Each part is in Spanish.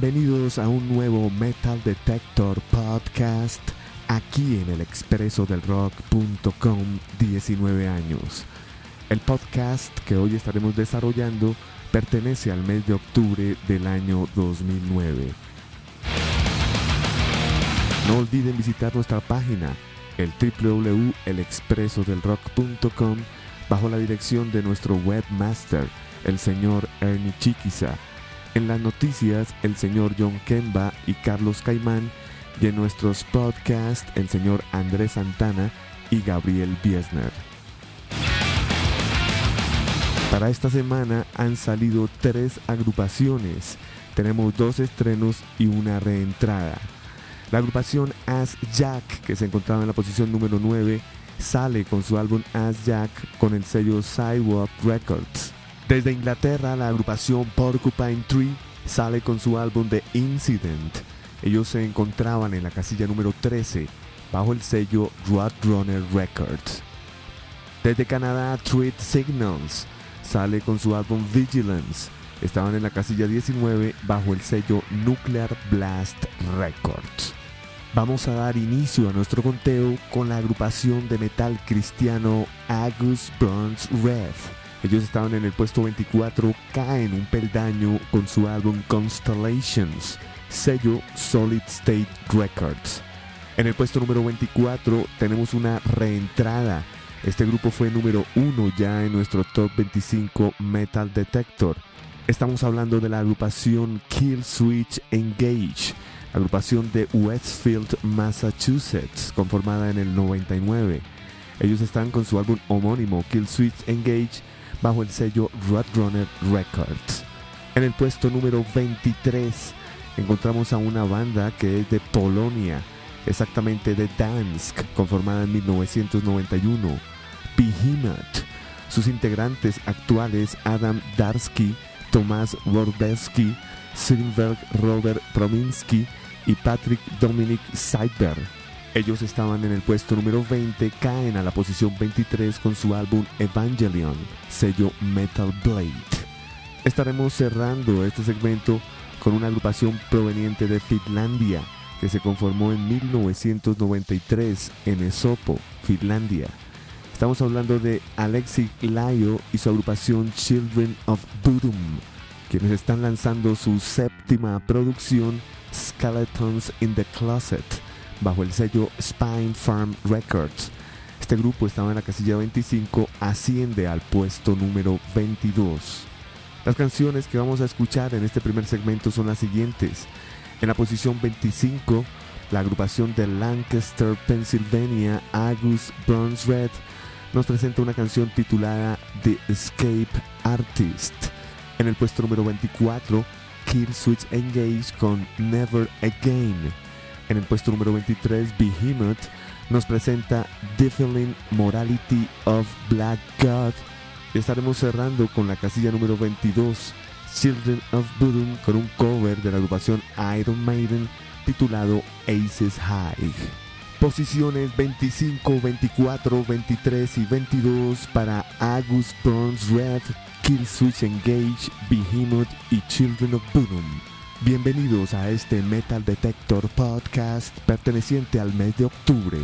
Bienvenidos a un nuevo Metal Detector Podcast aquí en el expreso del rock.com 19 años. El podcast que hoy estaremos desarrollando pertenece al mes de octubre del año 2009. No olviden visitar nuestra página, el www.elexpresodelrock.com, bajo la dirección de nuestro webmaster, el señor Ernie Chiquiza en las noticias, el señor John Kemba y Carlos Caimán. Y en nuestros podcasts, el señor Andrés Santana y Gabriel Biesner. Para esta semana han salido tres agrupaciones. Tenemos dos estrenos y una reentrada. La agrupación As Jack, que se encontraba en la posición número 9, sale con su álbum As Jack con el sello Sidewalk Records. Desde Inglaterra, la agrupación Porcupine Tree sale con su álbum The Incident. Ellos se encontraban en la casilla número 13 bajo el sello Roadrunner Records. Desde Canadá, Treat Signals sale con su álbum Vigilance. Estaban en la casilla 19 bajo el sello Nuclear Blast Records. Vamos a dar inicio a nuestro conteo con la agrupación de metal cristiano Agus Burns Red ellos estaban en el puesto 24, caen un peldaño con su álbum Constellations, sello Solid State Records. En el puesto número 24 tenemos una reentrada. Este grupo fue número 1 ya en nuestro top 25 Metal Detector. Estamos hablando de la agrupación Kill Switch Engage, agrupación de Westfield, Massachusetts, conformada en el 99. Ellos están con su álbum homónimo Kill Switch Engage bajo el sello Roadrunner Records. En el puesto número 23 encontramos a una banda que es de Polonia, exactamente de Dansk, conformada en 1991, Behemoth. Sus integrantes actuales Adam Darsky, Tomás Wordbeski, Silverberg Robert Prominski y Patrick Dominic Seidberg. Ellos estaban en el puesto número 20, caen a la posición 23 con su álbum Evangelion, sello Metal Blade. Estaremos cerrando este segmento con una agrupación proveniente de Finlandia que se conformó en 1993 en Esopo, Finlandia. Estamos hablando de Alexi Layo y su agrupación Children of Bodom, quienes están lanzando su séptima producción Skeletons in the Closet bajo el sello Spine Farm Records. Este grupo estaba en la casilla 25, asciende al puesto número 22. Las canciones que vamos a escuchar en este primer segmento son las siguientes. En la posición 25, la agrupación de Lancaster, Pennsylvania, Agus Burns Red, nos presenta una canción titulada The Escape Artist. En el puesto número 24, Kill Switch Engage con Never Again. En el puesto número 23, Behemoth nos presenta Defiling Morality of Black God. estaremos cerrando con la casilla número 22, Children of Bodom, con un cover de la agrupación Iron Maiden titulado Aces High. Posiciones 25, 24, 23 y 22 para Agus Burns Red, Kill Switch Engage, Behemoth y Children of Bodom. Bienvenidos a este Metal Detector Podcast perteneciente al mes de octubre.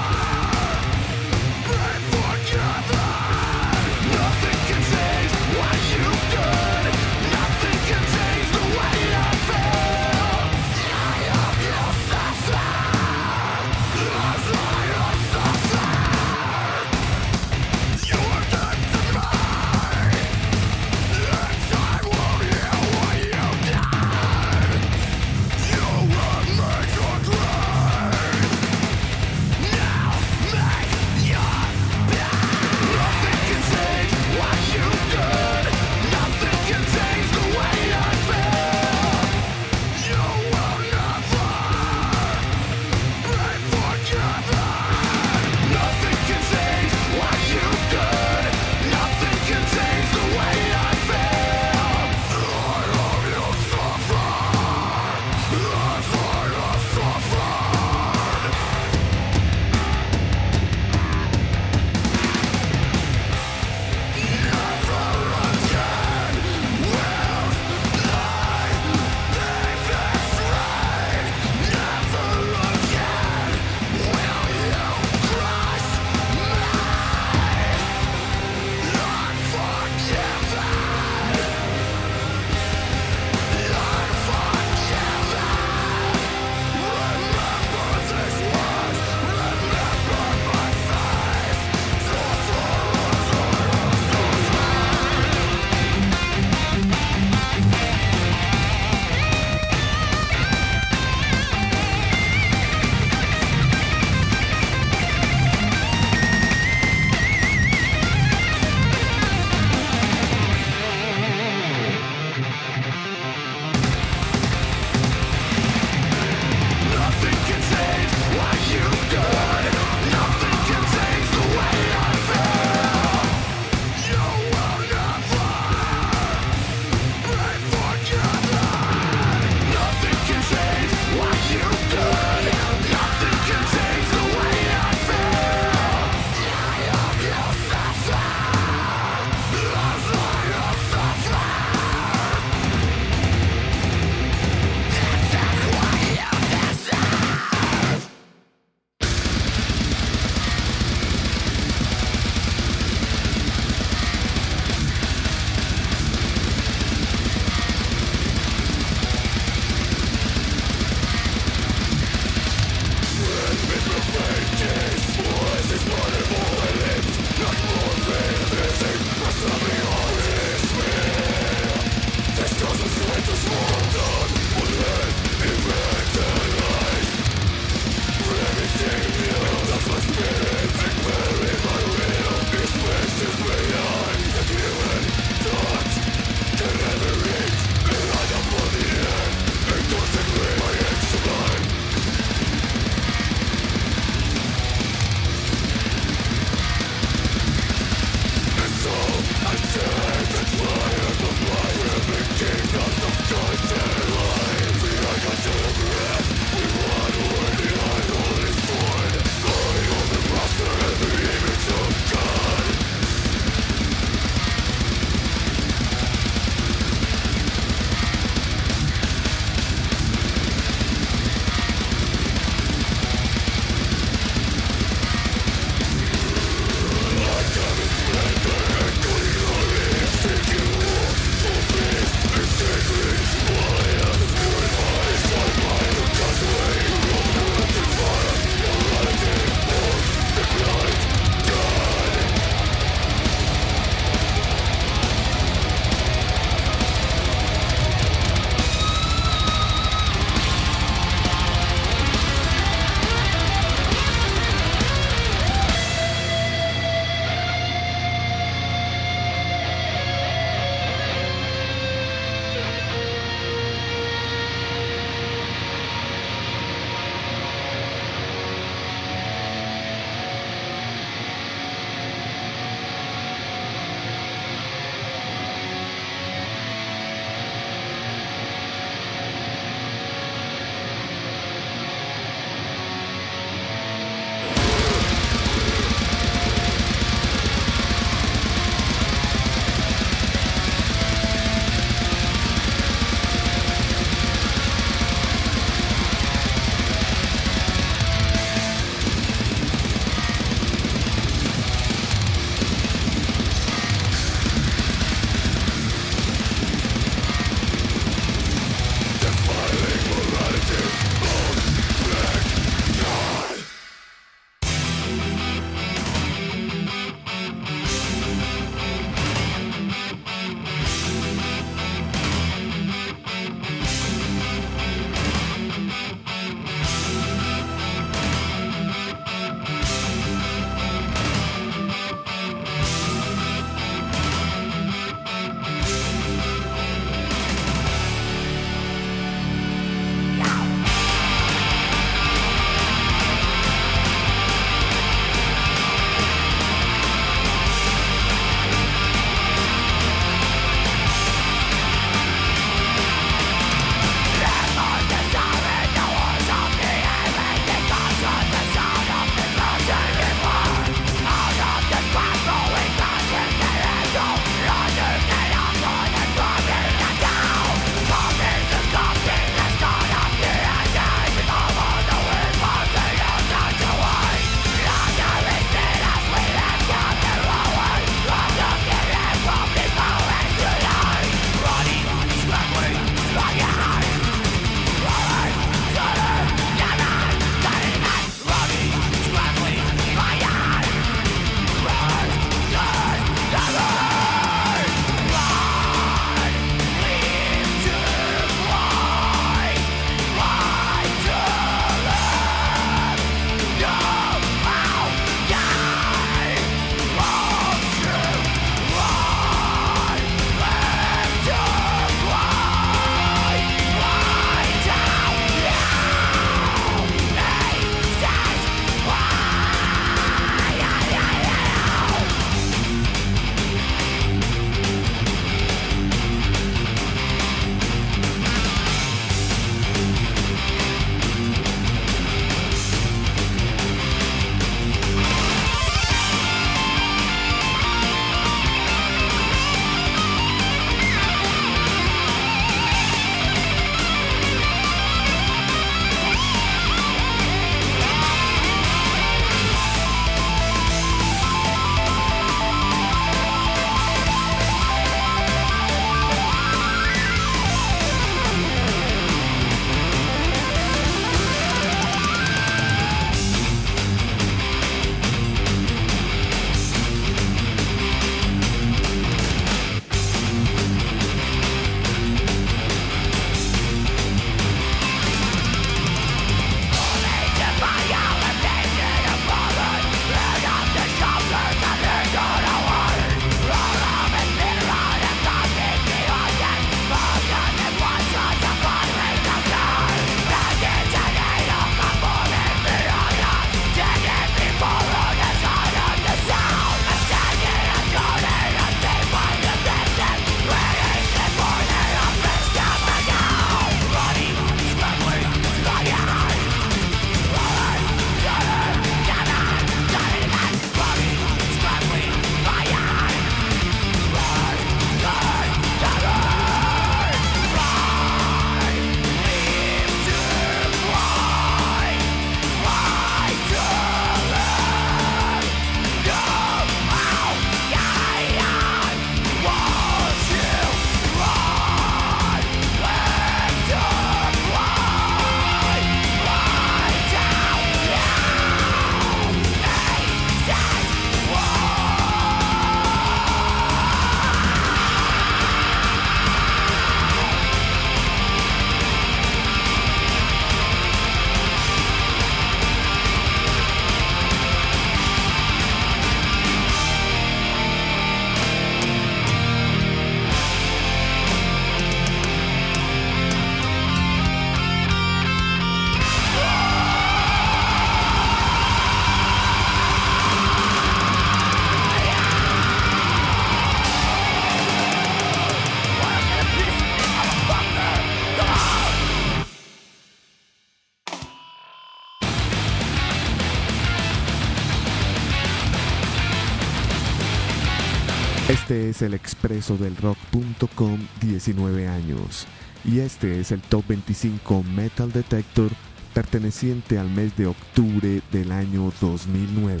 Este es el expreso del rock.com 19 años y este es el top 25 Metal Detector perteneciente al mes de octubre del año 2009.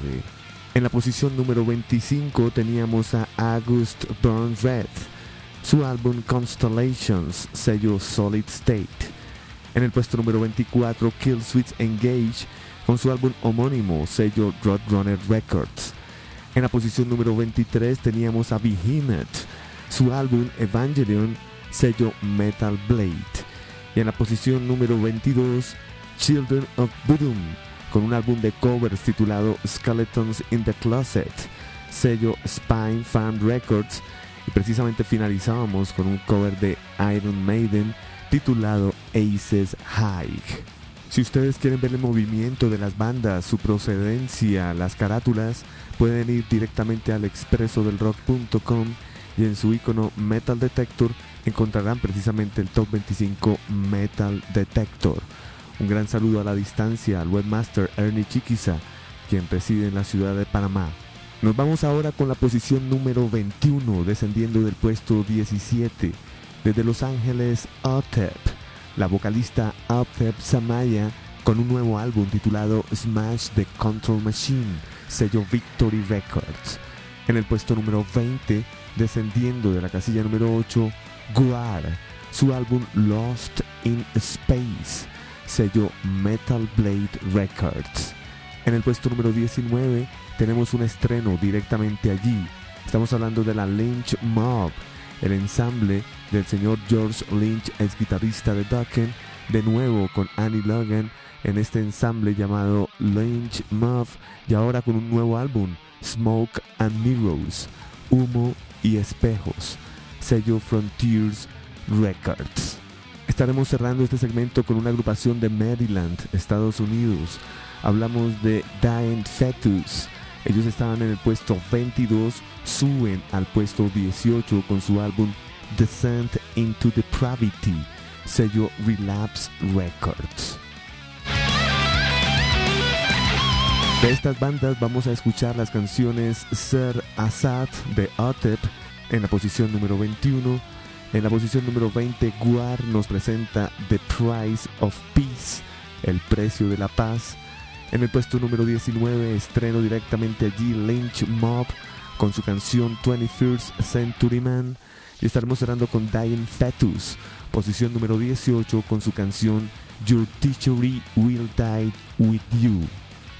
En la posición número 25 teníamos a August Burns Red, su álbum Constellations, sello Solid State. En el puesto número 24, Killswitch Engage, con su álbum homónimo, sello Roadrunner Records. En la posición número 23 teníamos a Behemoth, su álbum Evangelion, sello Metal Blade. Y en la posición número 22, Children of Bodom, con un álbum de covers titulado Skeletons in the Closet, sello Spine Fan Records. Y precisamente finalizábamos con un cover de Iron Maiden titulado Aces High. Si ustedes quieren ver el movimiento de las bandas, su procedencia, las carátulas, pueden ir directamente al expresodelrock.com y en su icono Metal Detector encontrarán precisamente el Top 25 Metal Detector. Un gran saludo a la distancia al webmaster Ernie Chiquiza, quien reside en la ciudad de Panamá. Nos vamos ahora con la posición número 21, descendiendo del puesto 17. Desde Los Ángeles, Otep, la vocalista Otep Samaya, con un nuevo álbum titulado Smash the Control Machine, sello Victory Records. En el puesto número 20, descendiendo de la casilla número 8, Guar, su álbum Lost in Space, sello Metal Blade Records. En el puesto número 19 tenemos un estreno directamente allí. Estamos hablando de la Lynch Mob, el ensamble del señor George Lynch, ex guitarrista de Dokken, de nuevo con Annie Logan en este ensamble llamado Lynch Mob y ahora con un nuevo álbum, Smoke and Mirrors, Humo y Espejos, sello Frontiers Records. Estaremos cerrando este segmento con una agrupación de Maryland, Estados Unidos. Hablamos de Dying Fetus. Ellos estaban en el puesto 22, suben al puesto 18 con su álbum Descent into Depravity, sello Relapse Records. De estas bandas vamos a escuchar las canciones Ser Assad de Otep en la posición número 21. En la posición número 20, Guar nos presenta The Price of Peace, el precio de la paz. En el puesto número 19, estreno directamente allí Lynch Mob con su canción 21st Century Man. Y estaremos cerrando con Dying Fetus, posición número 18 con su canción Your Teachery Will Die With You.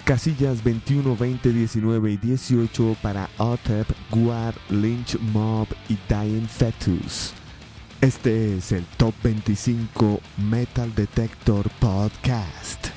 Casillas 21, 20, 19 y 18 para Otep, Guar, Lynch Mob y Dying Fetus. Este es el Top 25 Metal Detector Podcast.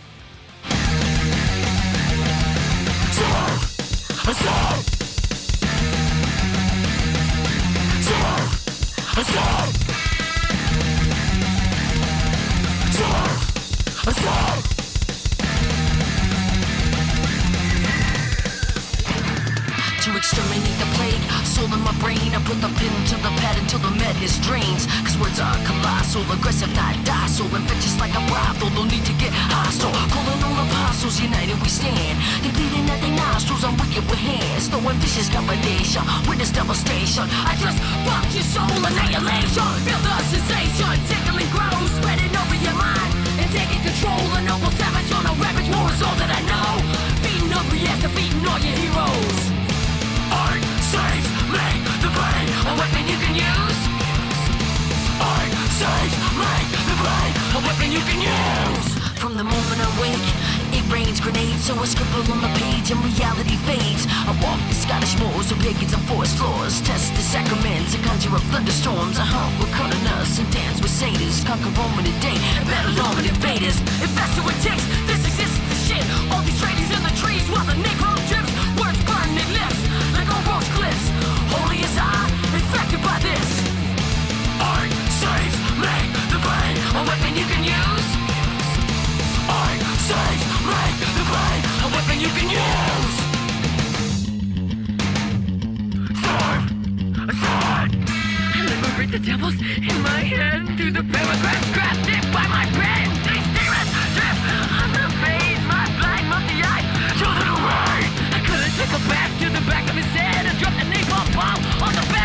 To exterminate the plague. Soul in my brain, I put the pin to the pad until the madness drains. Cause words are colossal, aggressive, not docile. Infectious like a brothel, no need to get hostile. Calling all apostles, united we stand. They bleeding at their nostrils, I'm wicked with hands. No ambitious combination, witness devastation. I just fuck your soul, annihilation. Feel the sensation, tickling grows, spreading over your mind. And taking control, a noble savage on a ravage war is all that I know. Beating up, yes, defeating all your heroes. You can use. From the moment I wake, it rains grenades, so I scribble on the page and reality fades. I walk the Scottish moors of pagans and forest floors, test the sacraments and conjure up thunderstorms. I hunt with us and dance with satyrs, conquer Roman today and battle Roman invaders. If that's who it takes, this exists the shit. All these tradies in the trees while the Negro Make the brain a weapon you can use. Sword. I liberate the devils in my through the paragraphs by my pen. My blind children away. I couldn't take a back to the back of his head and drop the napalm bomb on the bed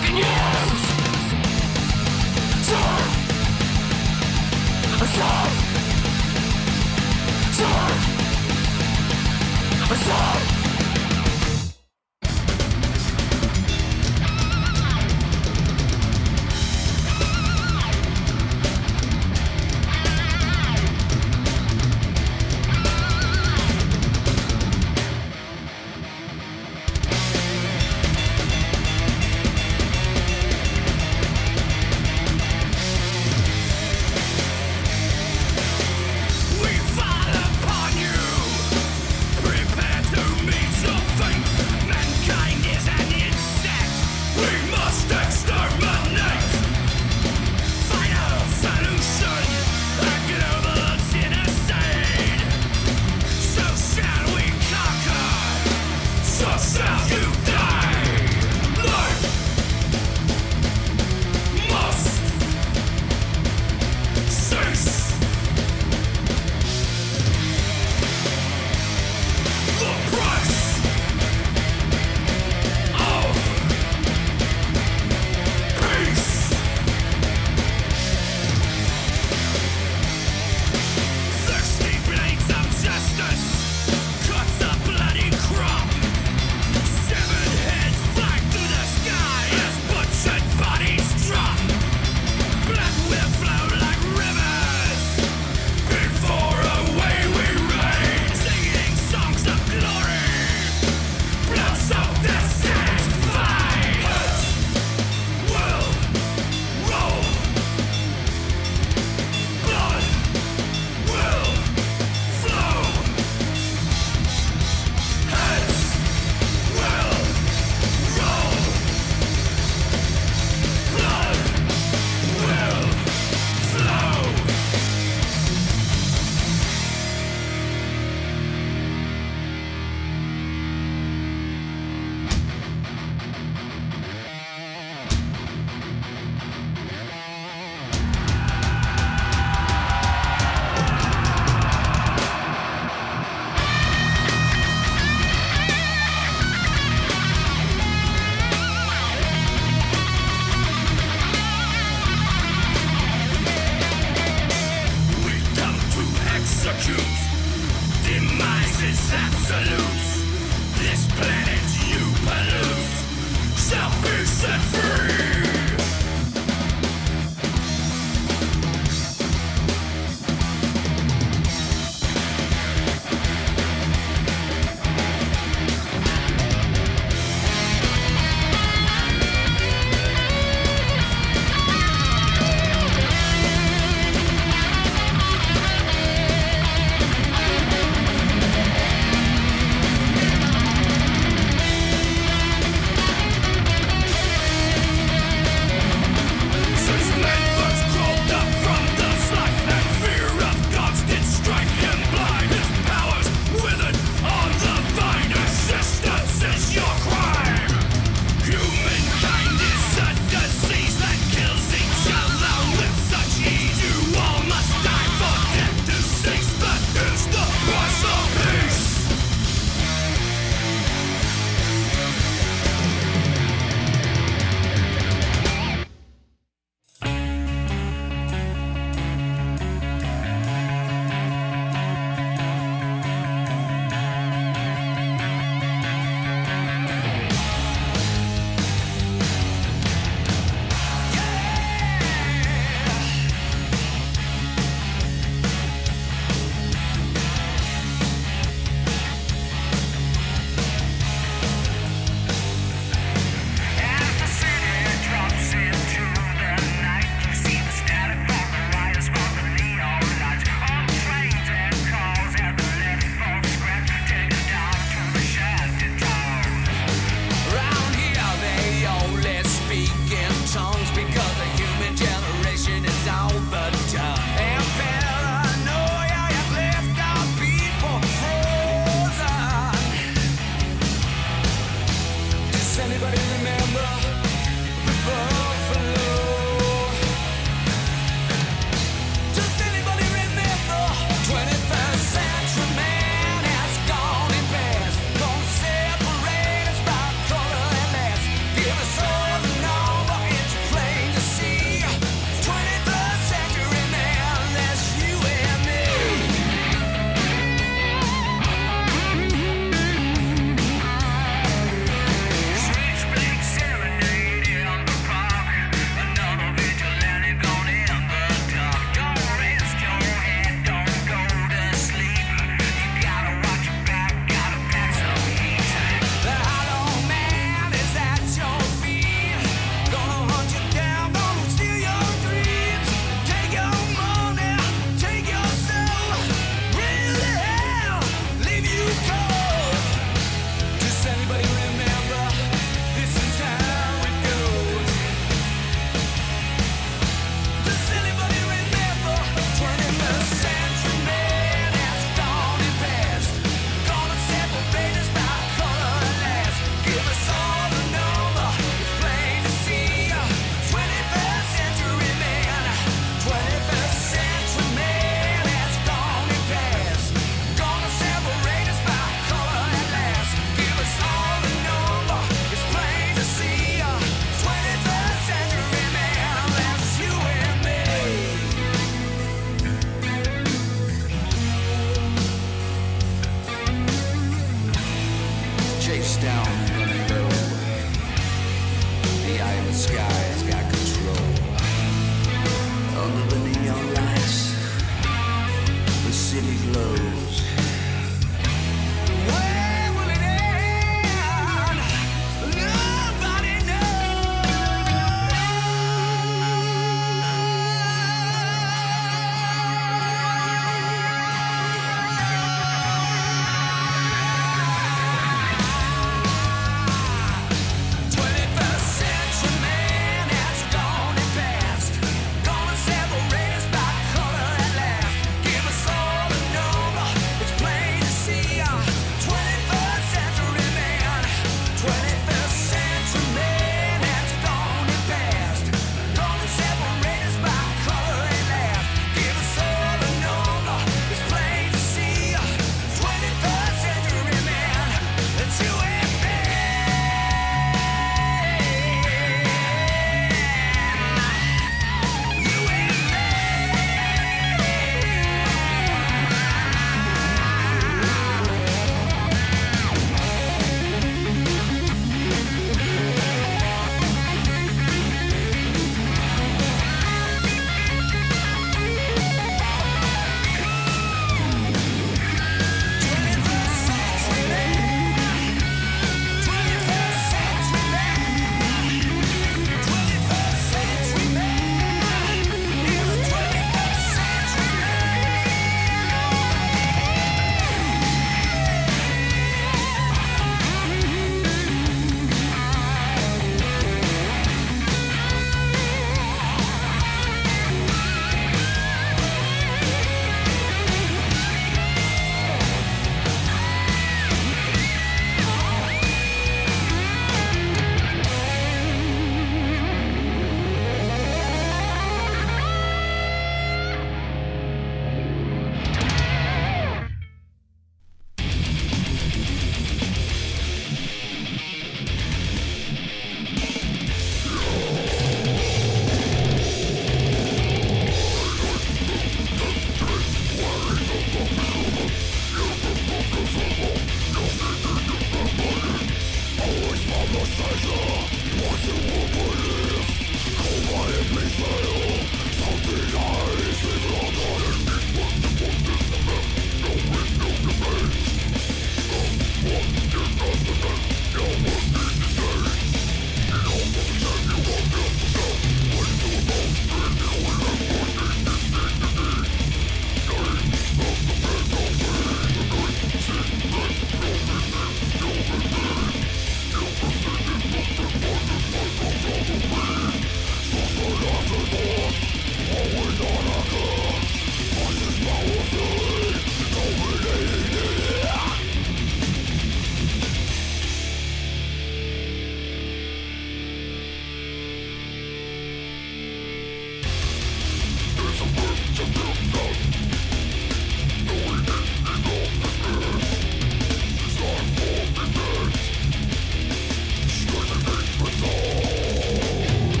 Fake news. Serve.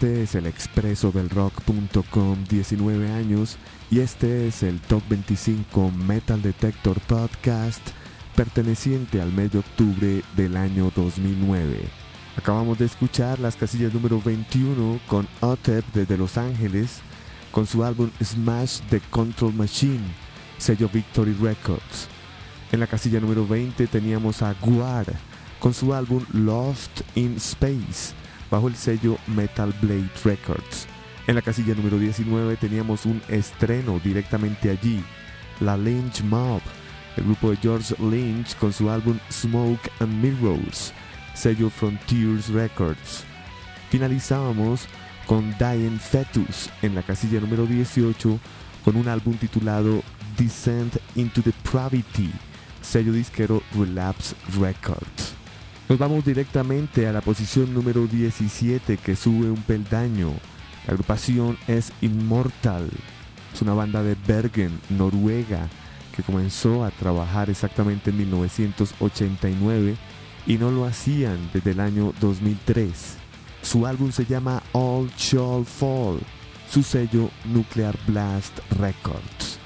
Este es el expreso del rock.com 19 años y este es el Top 25 Metal Detector Podcast perteneciente al mes de octubre del año 2009. Acabamos de escuchar las casillas número 21 con Otep desde Los Ángeles con su álbum Smash the Control Machine, sello Victory Records. En la casilla número 20 teníamos a Guar con su álbum Lost in Space bajo el sello Metal Blade Records. En la casilla número 19 teníamos un estreno directamente allí, la Lynch Mob, el grupo de George Lynch con su álbum Smoke and Mirrors, sello Frontiers Records. Finalizábamos con Dying Fetus en la casilla número 18 con un álbum titulado Descent into Depravity, sello disquero Relapse Records. Nos vamos directamente a la posición número 17 que sube un peldaño. La agrupación es Immortal. Es una banda de Bergen, Noruega, que comenzó a trabajar exactamente en 1989 y no lo hacían desde el año 2003. Su álbum se llama All Shall Fall, su sello Nuclear Blast Records.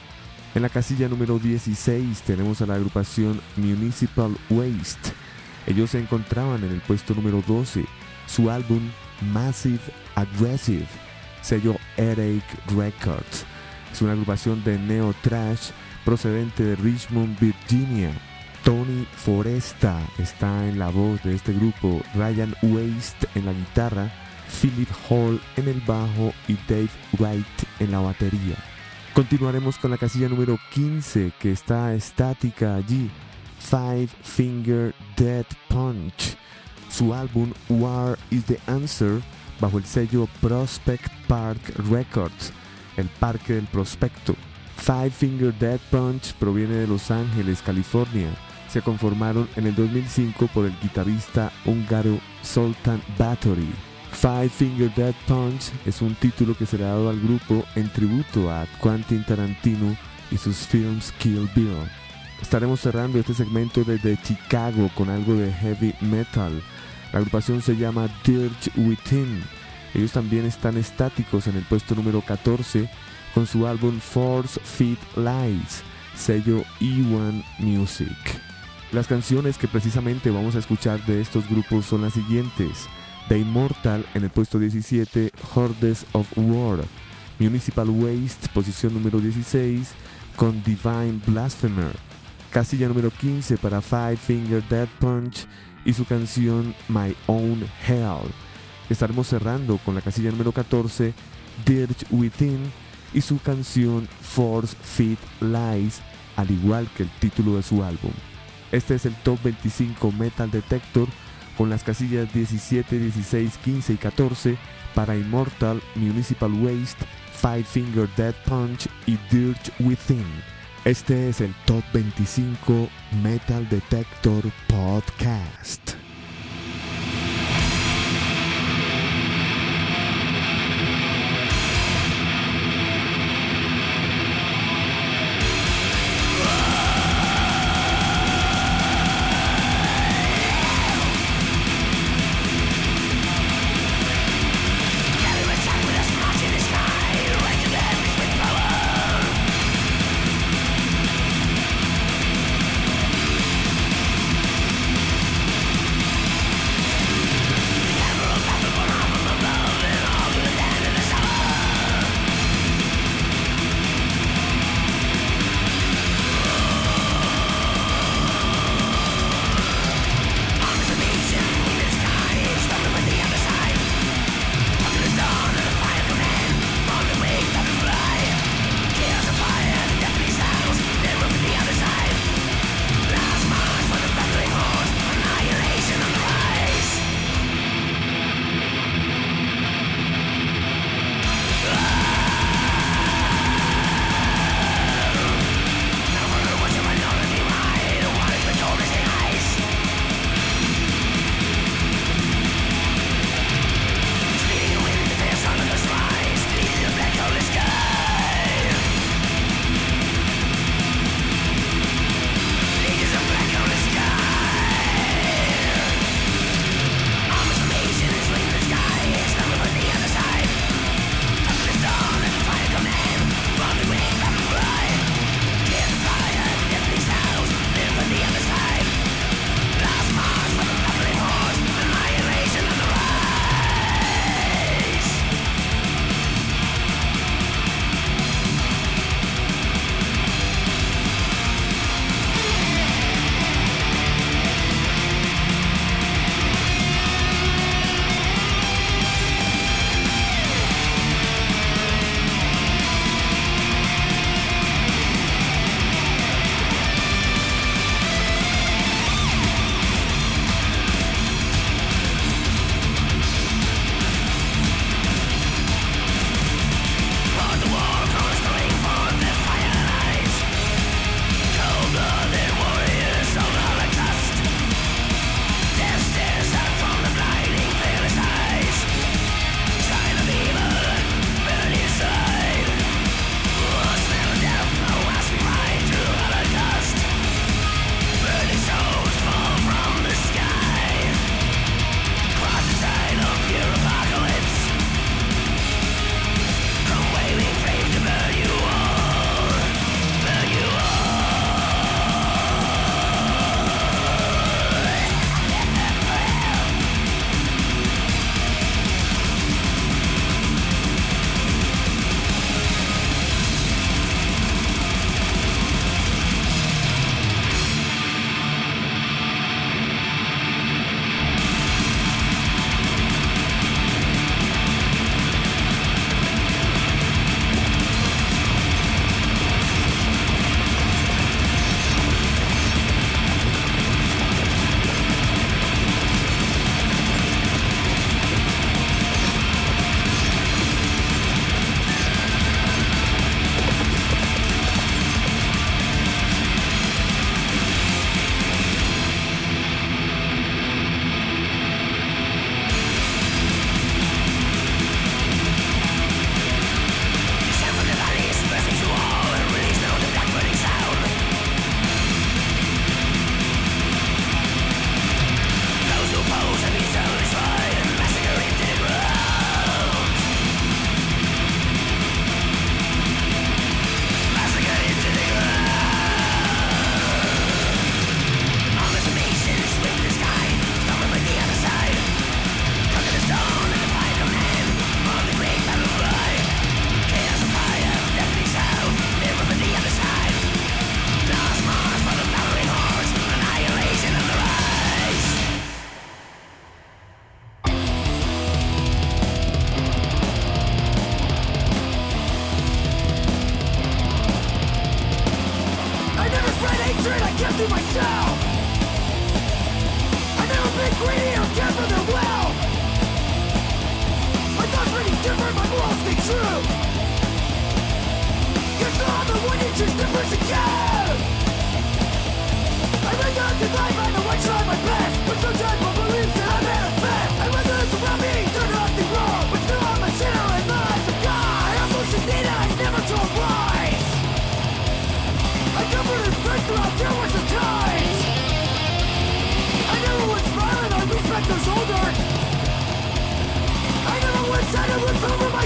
En la casilla número 16 tenemos a la agrupación Municipal Waste ellos se encontraban en el puesto número 12, su álbum Massive Aggressive, sello Headache Records. Es una agrupación de neo trash procedente de Richmond, Virginia. Tony Foresta está en la voz de este grupo, Ryan Waste en la guitarra, Philip Hall en el bajo y Dave Wright en la batería. Continuaremos con la casilla número 15 que está estática allí Five Finger Dead Punch, su álbum War is the Answer bajo el sello Prospect Park Records, el Parque del Prospecto. Five Finger Dead Punch proviene de Los Ángeles, California. Se conformaron en el 2005 por el guitarrista húngaro Sultan Bathory. Five Finger Dead Punch es un título que se le ha dado al grupo en tributo a Quentin Tarantino y sus films Kill Bill. Estaremos cerrando este segmento desde Chicago con algo de heavy metal. La agrupación se llama Dirge Within. Ellos también están estáticos en el puesto número 14 con su álbum Force Feet Lies, sello E1 Music. Las canciones que precisamente vamos a escuchar de estos grupos son las siguientes. The Immortal en el puesto 17, Hordes of War. Municipal Waste, posición número 16, con Divine Blasphemer casilla número 15 para Five Finger Dead Punch y su canción My Own Hell. Estaremos cerrando con la casilla número 14, Dirge Within, y su canción Force Fit Lies, al igual que el título de su álbum. Este es el Top 25 Metal Detector con las casillas 17, 16, 15 y 14 para Immortal, Municipal Waste, Five Finger Dead Punch y Dirge Within. Este es el Top 25 Metal Detector Podcast.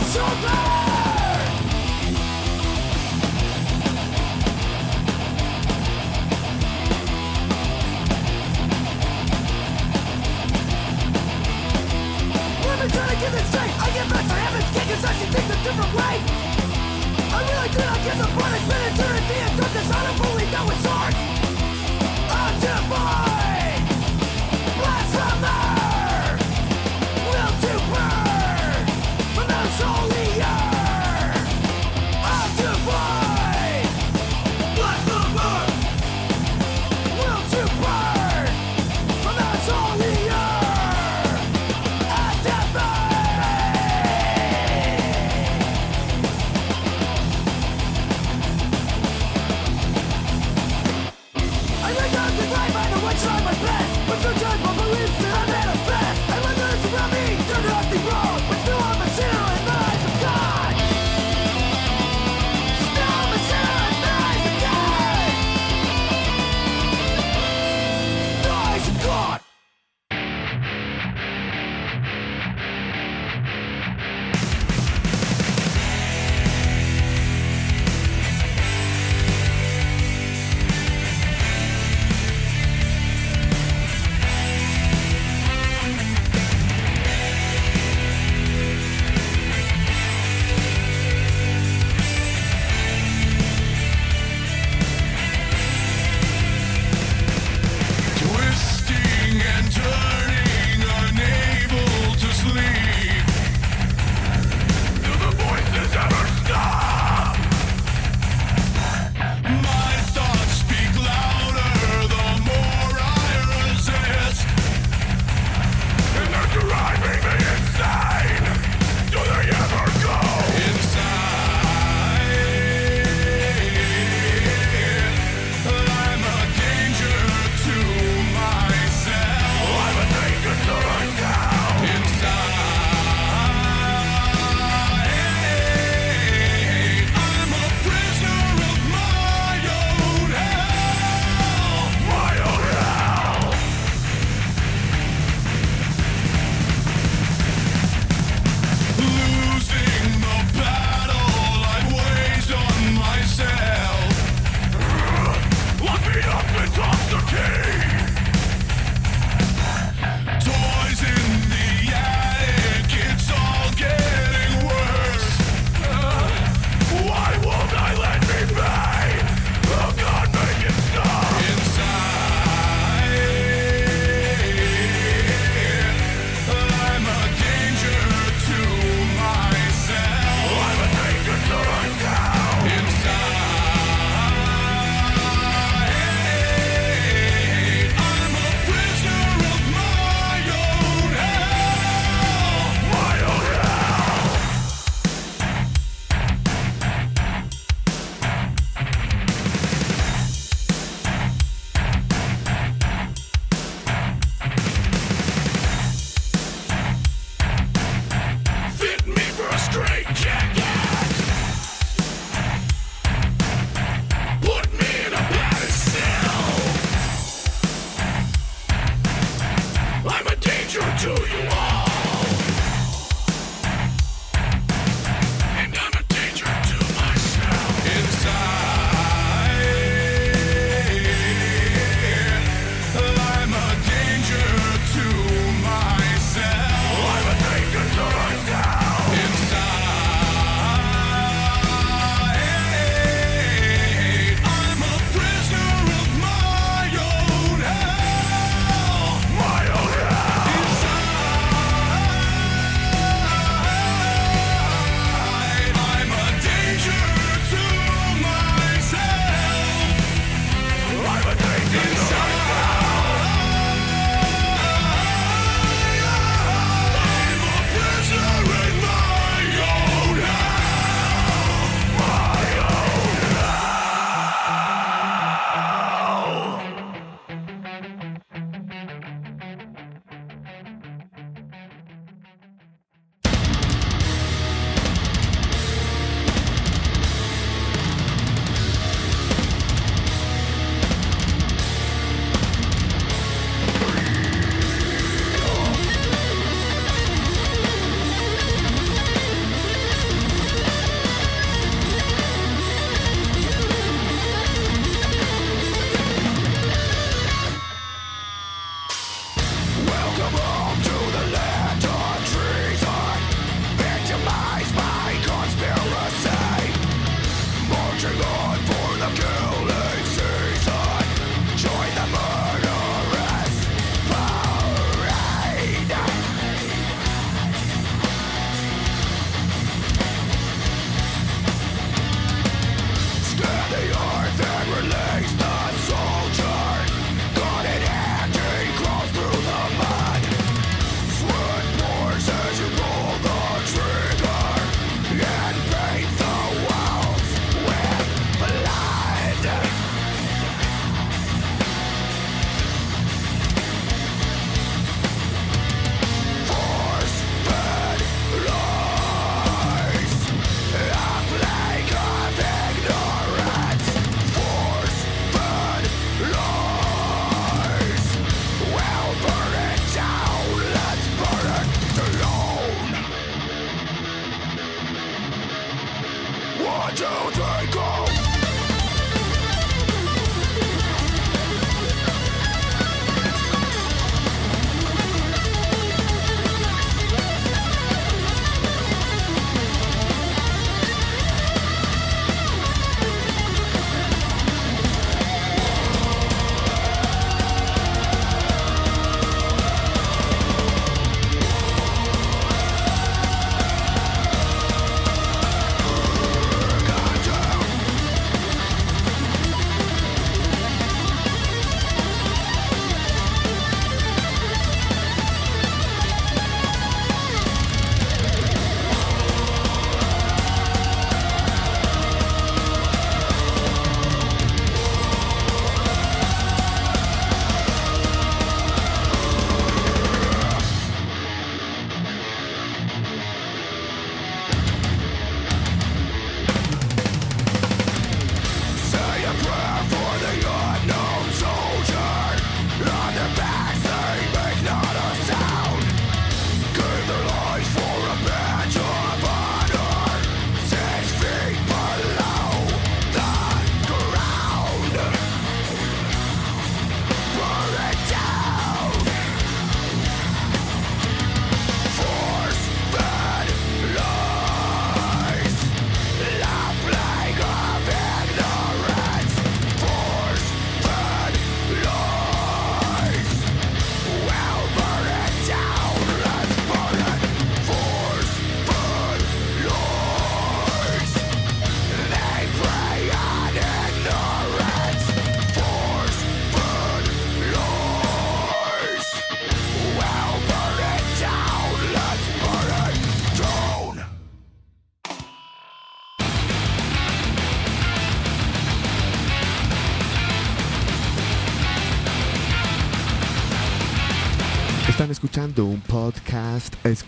so bad.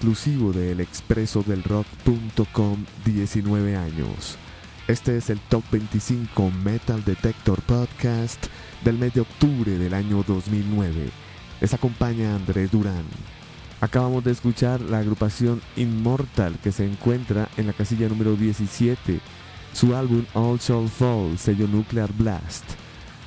Exclusivo de elexpresodelrock.com 19 años. Este es el Top 25 Metal Detector Podcast del mes de octubre del año 2009. Les acompaña Andrés Durán. Acabamos de escuchar la agrupación Immortal que se encuentra en la casilla número 17, su álbum All Shall Fall, sello Nuclear Blast.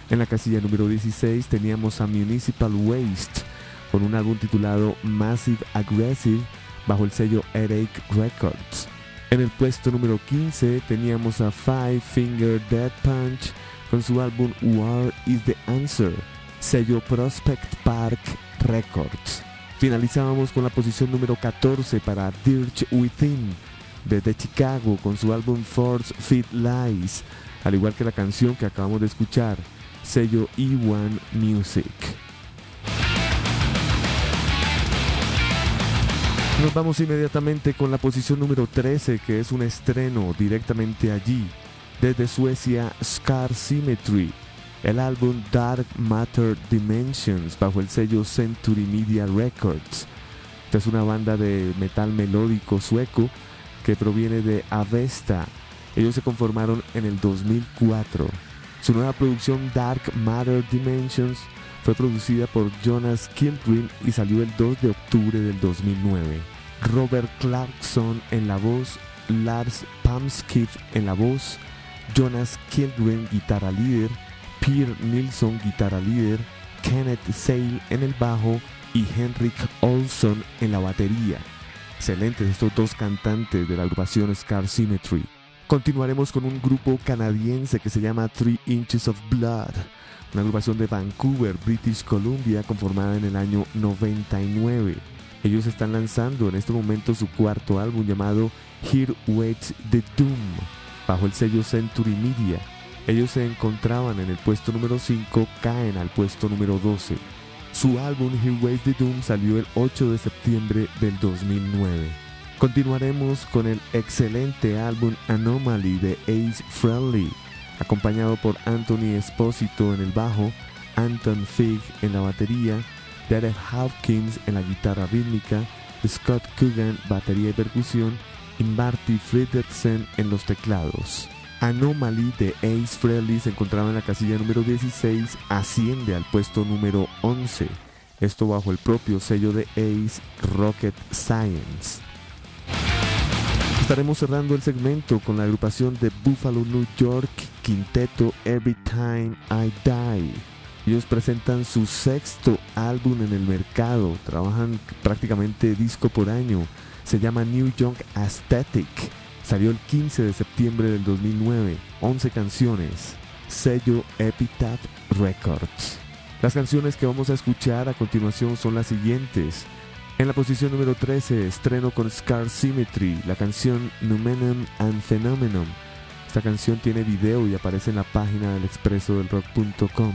En la casilla número 16 teníamos a Municipal Waste con un álbum titulado Massive Aggressive bajo el sello Headache Records. En el puesto número 15 teníamos a Five Finger Dead Punch con su álbum War is the Answer, sello Prospect Park Records. Finalizábamos con la posición número 14 para Dirge Within desde Chicago con su álbum Force Fit Lies, al igual que la canción que acabamos de escuchar, sello E1 Music. Nos vamos inmediatamente con la posición número 13, que es un estreno directamente allí, desde Suecia, Scar Symmetry, el álbum Dark Matter Dimensions bajo el sello Century Media Records. Esta es una banda de metal melódico sueco que proviene de Avesta. Ellos se conformaron en el 2004. Su nueva producción Dark Matter Dimensions fue producida por Jonas Kilgrim y salió el 2 de octubre del 2009. Robert Clarkson en la voz, Lars Pamskid en la voz, Jonas Kilgren guitarra líder, Pierre Nilsson guitarra líder, Kenneth Sale en el bajo y Henrik Olson en la batería. Excelentes estos dos cantantes de la agrupación Scar Symmetry. Continuaremos con un grupo canadiense que se llama Three Inches of Blood, una agrupación de Vancouver, British Columbia, conformada en el año 99. Ellos están lanzando en este momento su cuarto álbum llamado Here Waits the Doom, bajo el sello Century Media. Ellos se encontraban en el puesto número 5, caen al puesto número 12. Su álbum Here Waits the Doom salió el 8 de septiembre del 2009. Continuaremos con el excelente álbum Anomaly de Ace Frehley, acompañado por Anthony Esposito en el bajo, Anton Fig en la batería, Derek Hawkins en la guitarra rítmica, Scott Coogan batería y percusión y Marty Friedrichsen en los teclados. Anomaly de Ace Frehley se encontraba en la casilla número 16, asciende al puesto número 11, esto bajo el propio sello de Ace Rocket Science. Estaremos cerrando el segmento con la agrupación de Buffalo, New York, Quinteto Every Time I Die. Ellos presentan su sexto álbum en el mercado, trabajan prácticamente disco por año, se llama New York Aesthetic, salió el 15 de septiembre del 2009, 11 canciones, sello Epitaph Records. Las canciones que vamos a escuchar a continuación son las siguientes. En la posición número 13, estreno con Scar Symmetry, la canción Numenum and Phenomenon. Esta canción tiene video y aparece en la página del expreso del rock.com.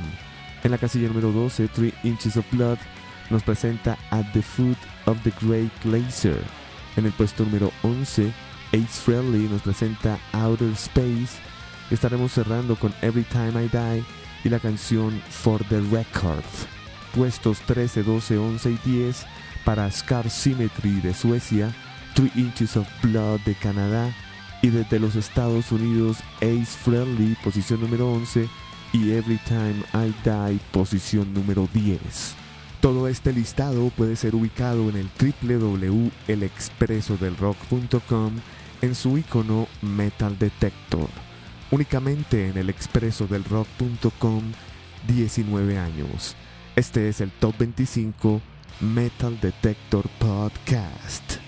En la casilla número 12, Three Inches of Blood nos presenta At the Foot of the Great Glacier. En el puesto número 11, Ace Friendly nos presenta Outer Space. Estaremos cerrando con Every Time I Die y la canción For the Record. Puestos 13, 12, 11 y 10 para Scar Symmetry de Suecia, Three Inches of Blood de Canadá y desde los Estados Unidos Ace Friendly, posición número 11 y Every Time I Die, posición número 10. Todo este listado puede ser ubicado en el www.elexpresodelrock.com en su icono Metal Detector. Únicamente en el expresodelrock.com 19 años. Este es el Top 25 Metal Detector Podcast.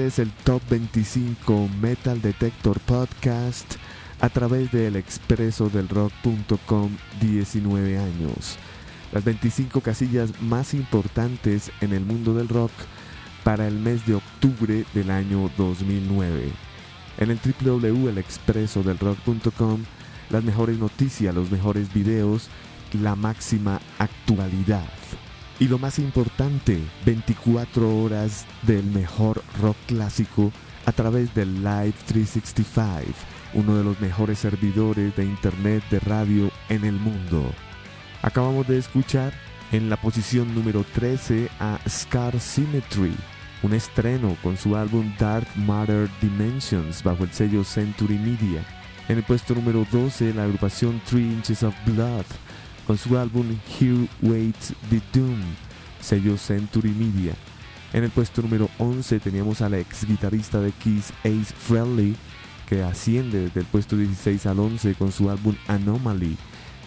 Este es el Top 25 Metal Detector Podcast a través del expreso del rock.com 19 años. Las 25 casillas más importantes en el mundo del rock para el mes de octubre del año 2009. En el www.elexpresodelrock.com las mejores noticias, los mejores videos, la máxima actualidad. Y lo más importante, 24 horas del mejor rock clásico a través del Live 365, uno de los mejores servidores de internet de radio en el mundo. Acabamos de escuchar en la posición número 13 a Scar Symmetry, un estreno con su álbum Dark Matter Dimensions bajo el sello Century Media. En el puesto número 12 la agrupación Three Inches of Blood con su álbum Here Waits the Doom, sello Century Media. En el puesto número 11 teníamos al ex guitarrista de Kiss Ace Frehley, que asciende desde el puesto 16 al 11 con su álbum Anomaly,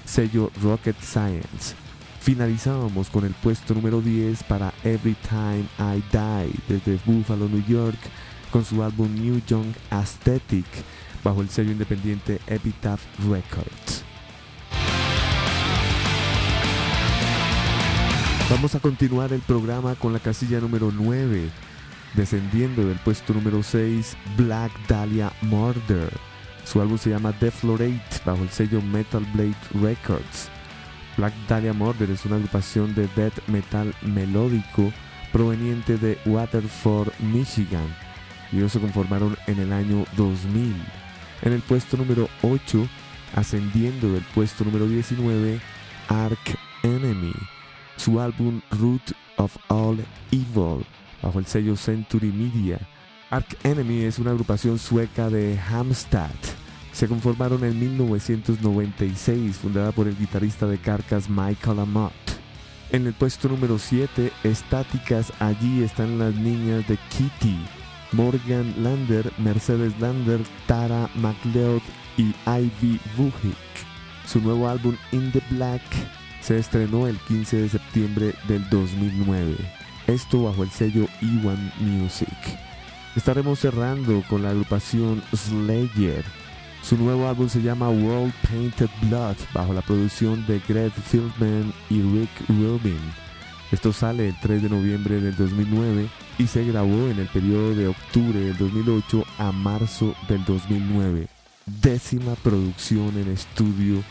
sello Rocket Science. Finalizábamos con el puesto número 10 para Every Time I Die desde Buffalo, New York, con su álbum New Young Aesthetic bajo el sello independiente Epitaph Records. Vamos a continuar el programa con la casilla número 9, descendiendo del puesto número 6, Black Dahlia Murder. Su álbum se llama Deflorate bajo el sello Metal Blade Records. Black Dahlia Murder es una agrupación de death metal melódico proveniente de Waterford, Michigan. Ellos se conformaron en el año 2000. En el puesto número 8, ascendiendo del puesto número 19, Ark Enemy su álbum Root of All Evil bajo el sello Century Media. Ark Enemy es una agrupación sueca de Hamstad. Se conformaron en 1996, fundada por el guitarrista de Carcas Michael Amott. En el puesto número 7, estáticas, allí están las niñas de Kitty, Morgan Lander, Mercedes Lander, Tara McLeod y Ivy Vujic. Su nuevo álbum In the Black se estrenó el 15 de septiembre del 2009. Esto bajo el sello E1 Music. Estaremos cerrando con la agrupación Slayer. Su nuevo álbum se llama World Painted Blood bajo la producción de Greg Fieldman y Rick Rubin. Esto sale el 3 de noviembre del 2009 y se grabó en el periodo de octubre del 2008 a marzo del 2009. Décima producción en estudio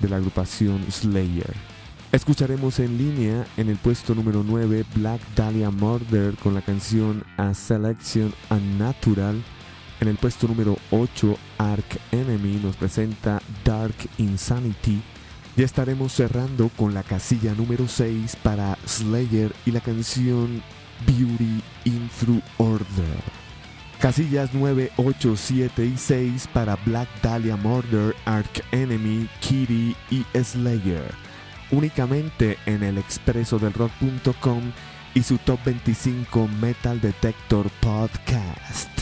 de la agrupación Slayer. Escucharemos en línea en el puesto número 9 Black Dahlia Murder con la canción A Selection Unnatural. En el puesto número 8 Ark Enemy nos presenta Dark Insanity. Ya estaremos cerrando con la casilla número 6 para Slayer y la canción Beauty in Through Order. Casillas 9, 8, 7 y 6 para Black Dahlia Murder, Ark Enemy, Kitty y Slayer únicamente en el expreso del y su top 25 Metal Detector Podcast.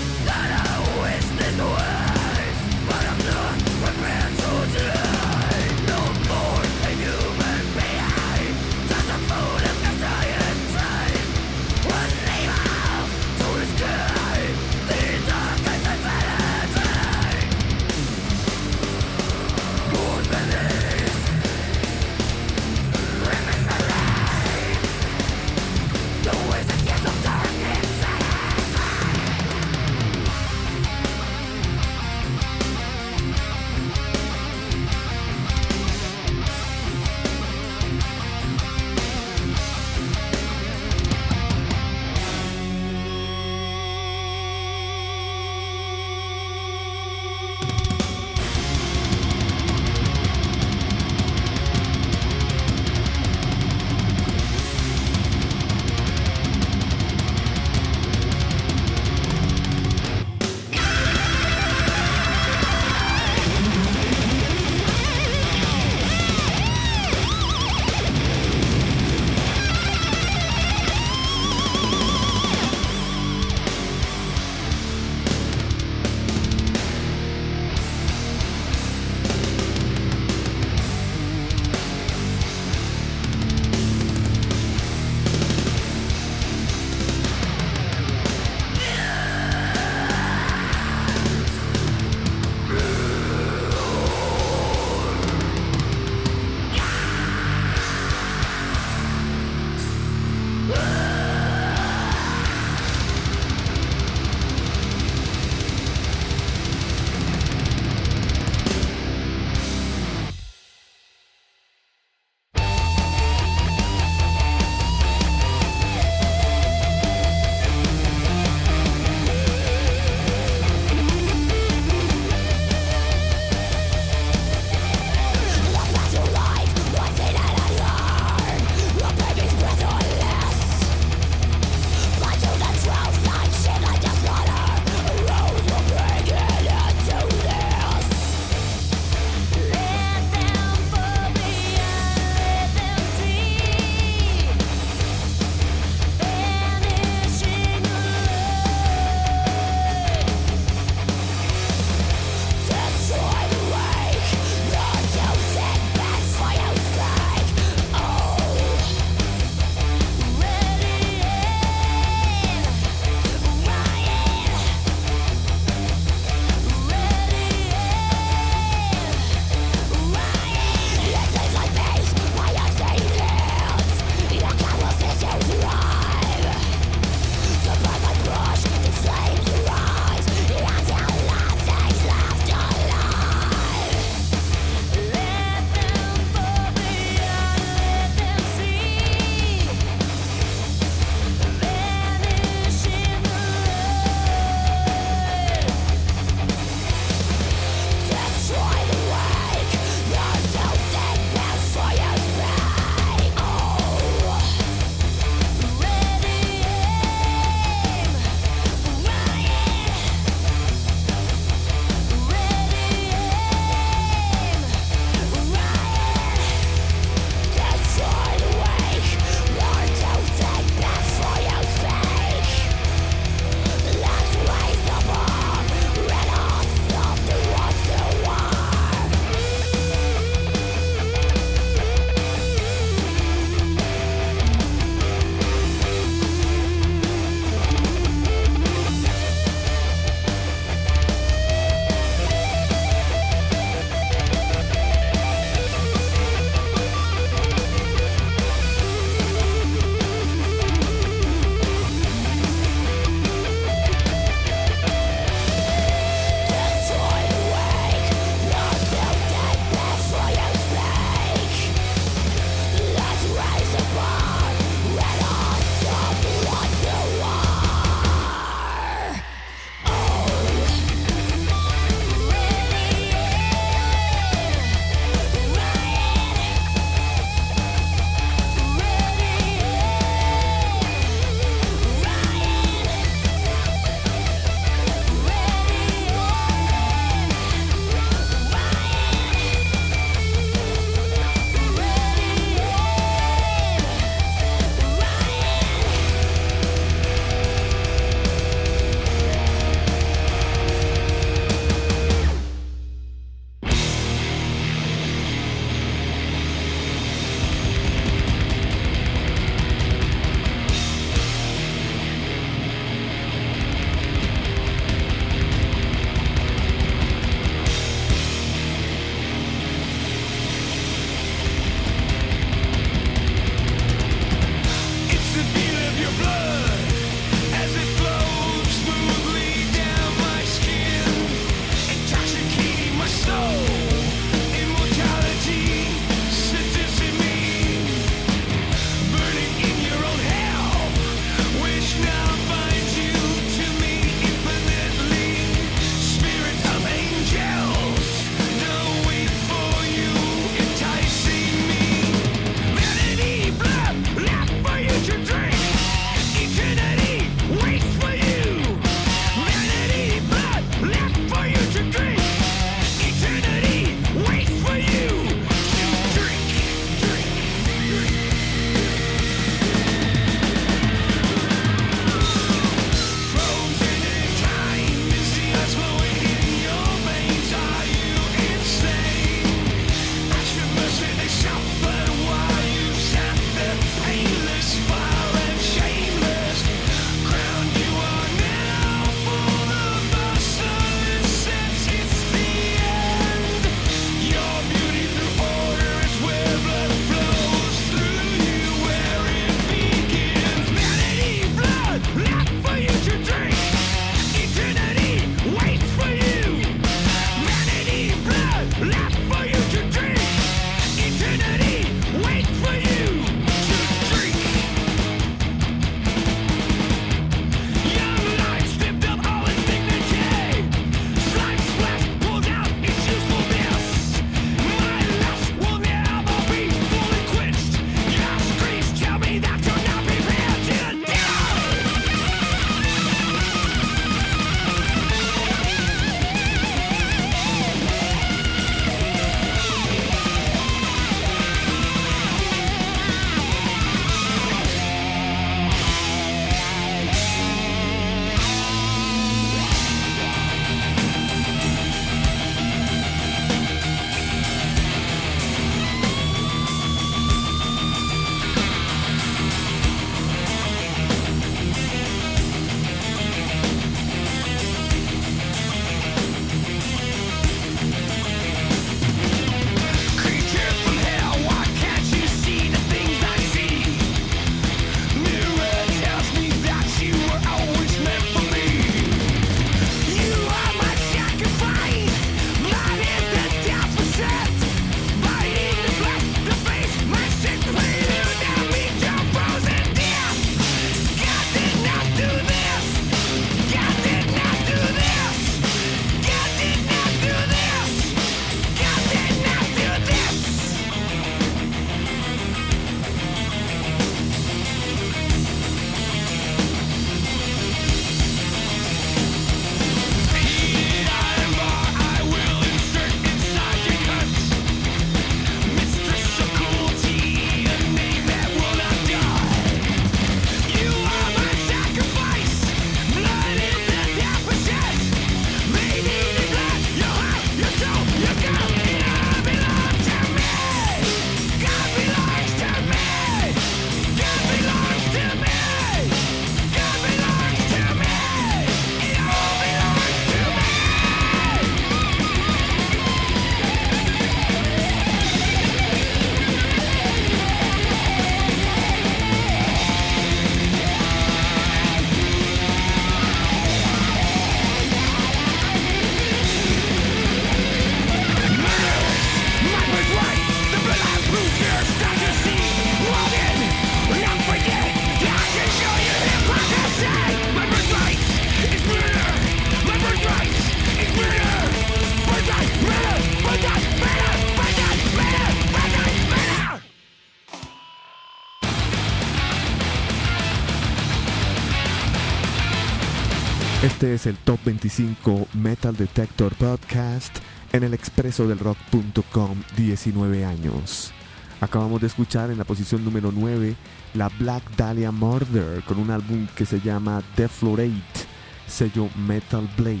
Este es el Top 25 Metal Detector Podcast en el expreso del rock.com 19 años. Acabamos de escuchar en la posición número 9 la Black Dahlia Murder con un álbum que se llama Deflorate, sello Metal Blade.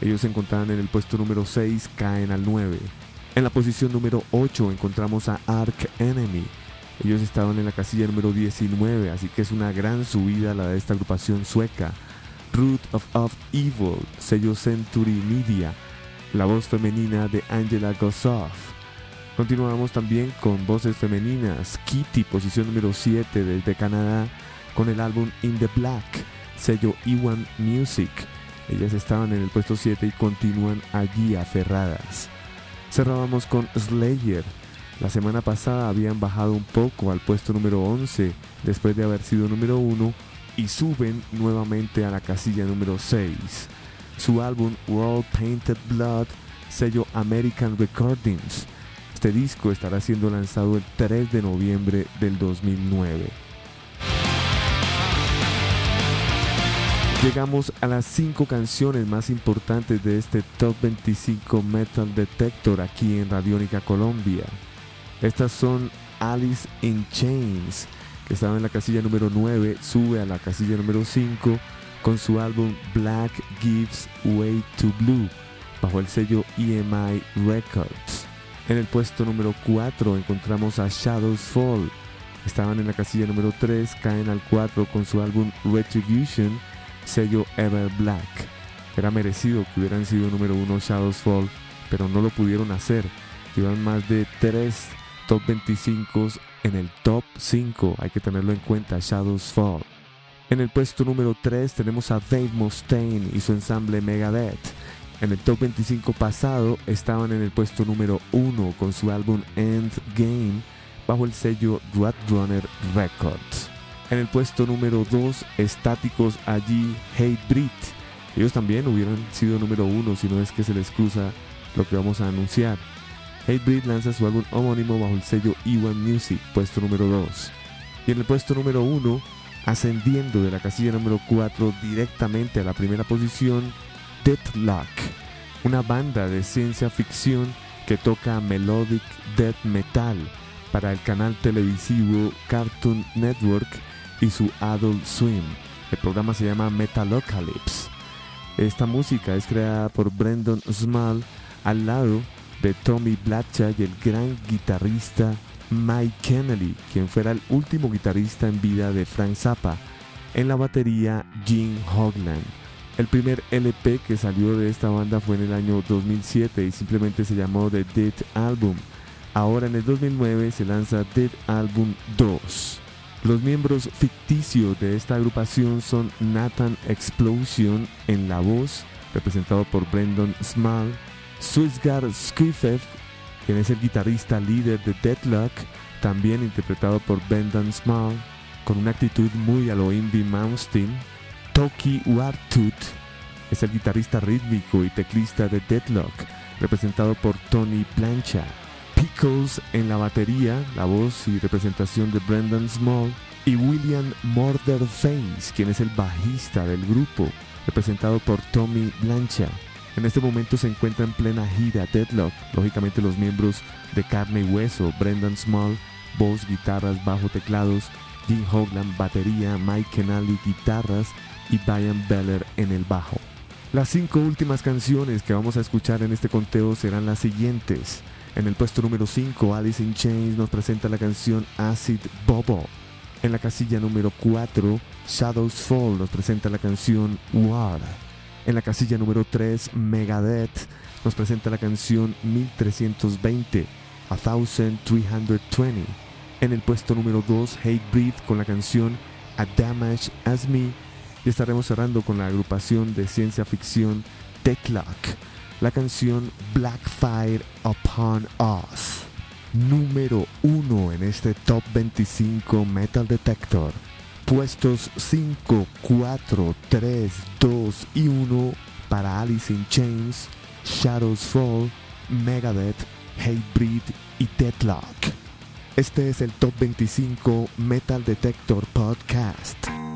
Ellos se encontraban en el puesto número 6, caen al 9. En la posición número 8 encontramos a Ark Enemy. Ellos estaban en la casilla número 19, así que es una gran subida la de esta agrupación sueca. Root of, Evil, sello Century Media, la voz femenina de Angela Gossoff. Continuamos también con voces femeninas, Kitty, posición número 7 desde Canadá, con el álbum In the Black, sello Iwan Music. Ellas estaban en el puesto 7 y continúan allí aferradas. Cerrábamos con Slayer. La semana pasada habían bajado un poco al puesto número 11 después de haber sido número 1 y suben nuevamente a la casilla número 6. Su álbum World Painted Blood, sello American Recordings. Este disco estará siendo lanzado el 3 de noviembre del 2009. Llegamos a las 5 canciones más importantes de este Top 25 Metal Detector aquí en Radiónica Colombia. Estas son Alice in Chains, estaba en la casilla número 9, sube a la casilla número 5 con su álbum Black Gives Way to Blue, bajo el sello EMI Records. En el puesto número 4 encontramos a Shadows Fall. Estaban en la casilla número 3, caen al 4 con su álbum Retribution, sello Ever Black. Era merecido que hubieran sido número 1 Shadows Fall, pero no lo pudieron hacer. Llevan más de 3 top 25 en el top 5, hay que tenerlo en cuenta, Shadows Fall. En el puesto número 3 tenemos a Dave Mustaine y su ensamble Megadeth. En el top 25 pasado estaban en el puesto número 1 con su álbum End Game bajo el sello Runner Records. En el puesto número 2, estáticos allí Hate Breed. Ellos también hubieran sido número 1 si no es que se les cruza lo que vamos a anunciar. Hatebreed lanza su álbum homónimo bajo el sello E1 Music, puesto número 2. Y en el puesto número 1, ascendiendo de la casilla número 4 directamente a la primera posición, Deathlock, una banda de ciencia ficción que toca melodic death metal para el canal televisivo Cartoon Network y su Adult Swim. El programa se llama Metalocalypse. Esta música es creada por Brendan Small al lado de Tommy Blatcha y el gran guitarrista Mike Kennedy, quien fuera el último guitarrista en vida de Frank Zappa. En la batería, Jim Hogland. El primer LP que salió de esta banda fue en el año 2007 y simplemente se llamó The Dead Album. Ahora en el 2009 se lanza Dead Album 2. Los miembros ficticios de esta agrupación son Nathan Explosion en la voz, representado por Brendan Small, Swissgar Skrifev, quien es el guitarrista líder de Deadlock, también interpretado por Brendan Small, con una actitud muy a lo Indie. Toki Wartut es el guitarrista rítmico y teclista de Deadlock, representado por Tony Plancha. Pickles en la batería, la voz y representación de Brendan Small, y William Murderface, quien es el bajista del grupo, representado por Tommy Blancha. En este momento se encuentra en plena gira Deadlock, lógicamente los miembros de carne y hueso, Brendan Small, voz, guitarras, bajo, teclados, Jim Hogland, batería, Mike Kennelly, guitarras y Brian Beller en el bajo. Las cinco últimas canciones que vamos a escuchar en este conteo serán las siguientes. En el puesto número 5, Alice in Chains nos presenta la canción Acid Bobo. En la casilla número 4, Shadows Fall nos presenta la canción War. En la casilla número 3, Megadeth nos presenta la canción 1320, A 1320. En el puesto número 2, Hate Breed con la canción A Damage As Me. Y estaremos cerrando con la agrupación de ciencia ficción Techlock, la canción Blackfire Upon Us. Número 1 en este Top 25 Metal Detector puestos 5, 4, 3, 2 y 1 para Alice in Chains, Shadows Fall, Megadeth, Hatebreed y Deadlock. Este es el Top 25 Metal Detector Podcast.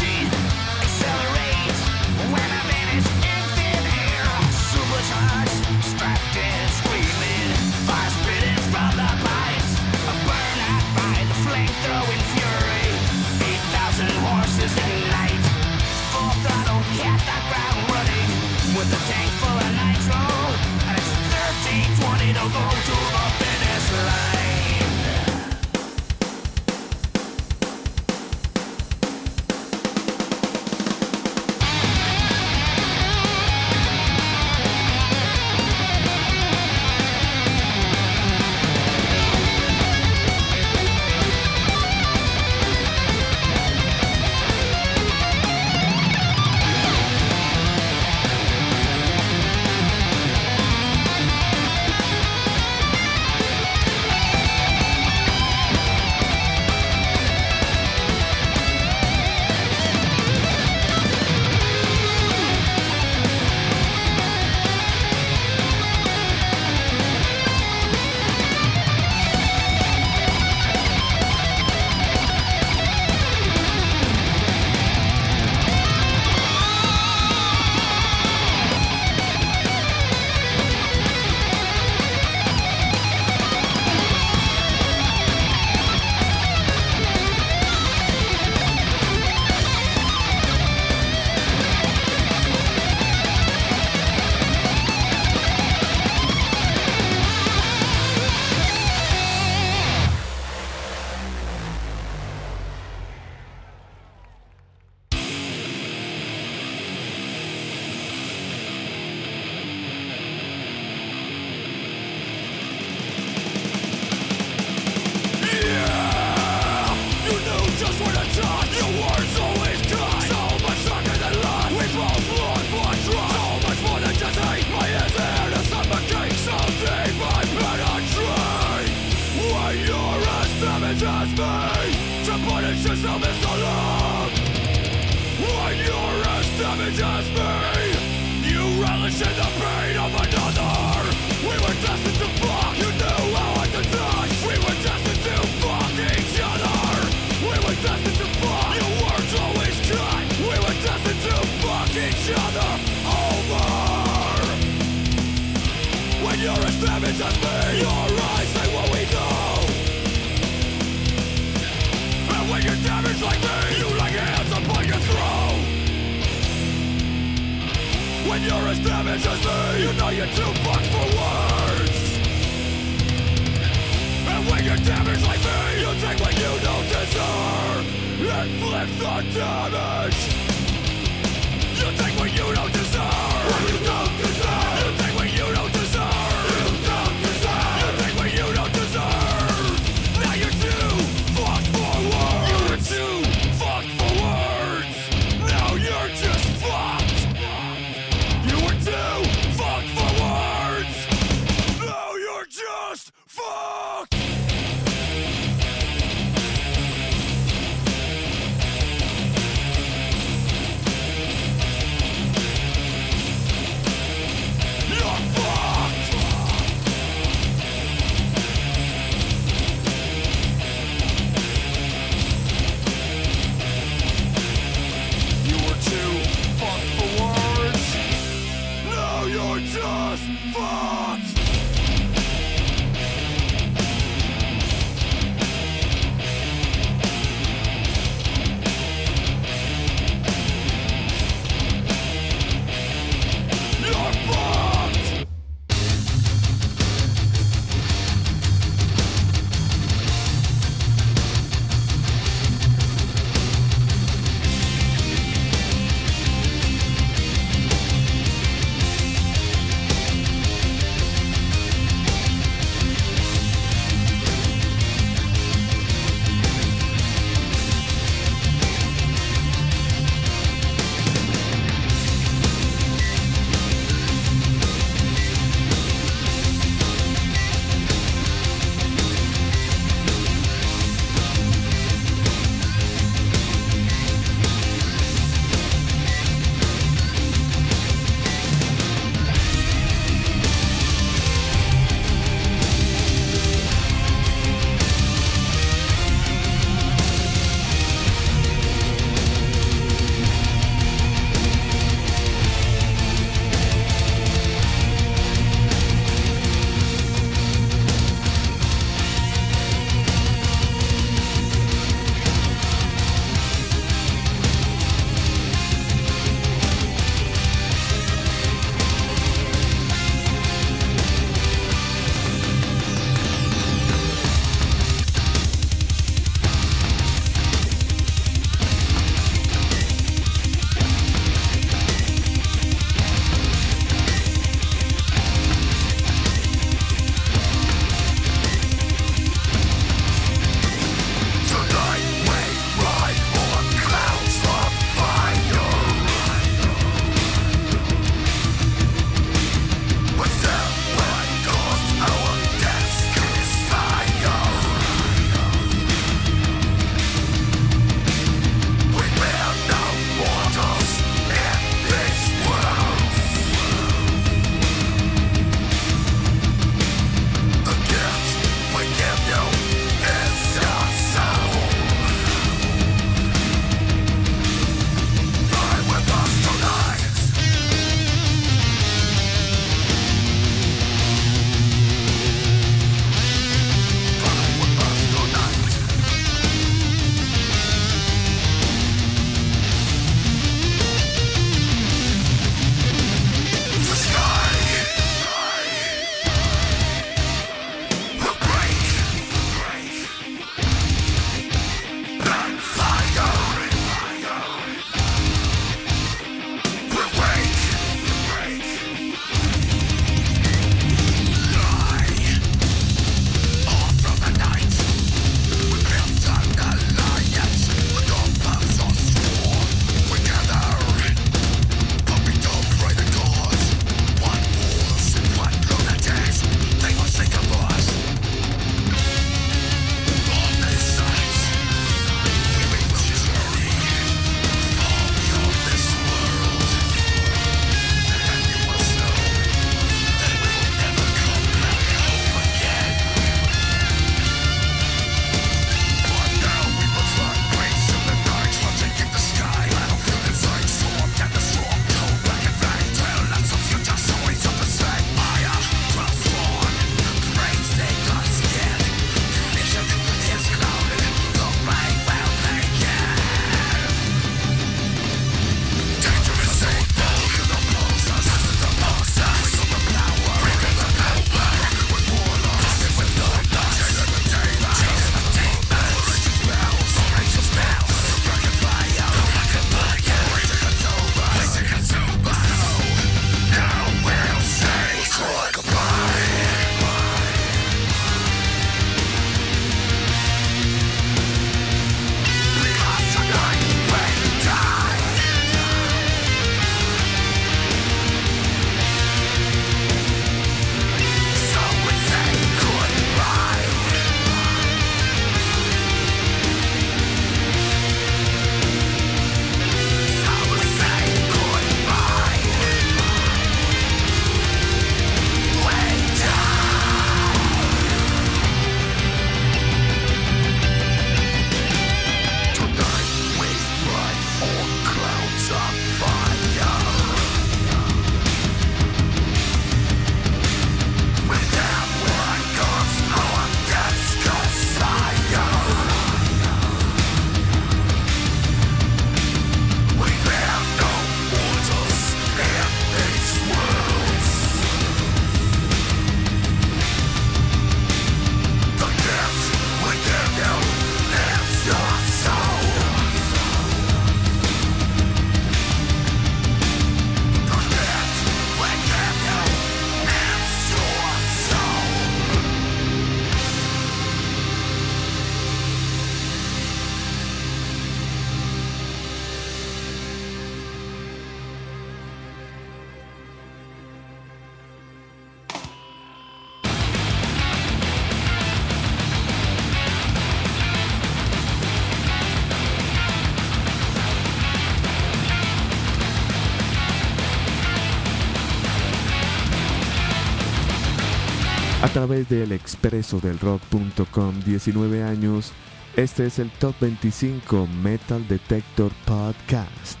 Través del expreso del rock.com 19 años. Este es el Top 25 Metal Detector Podcast.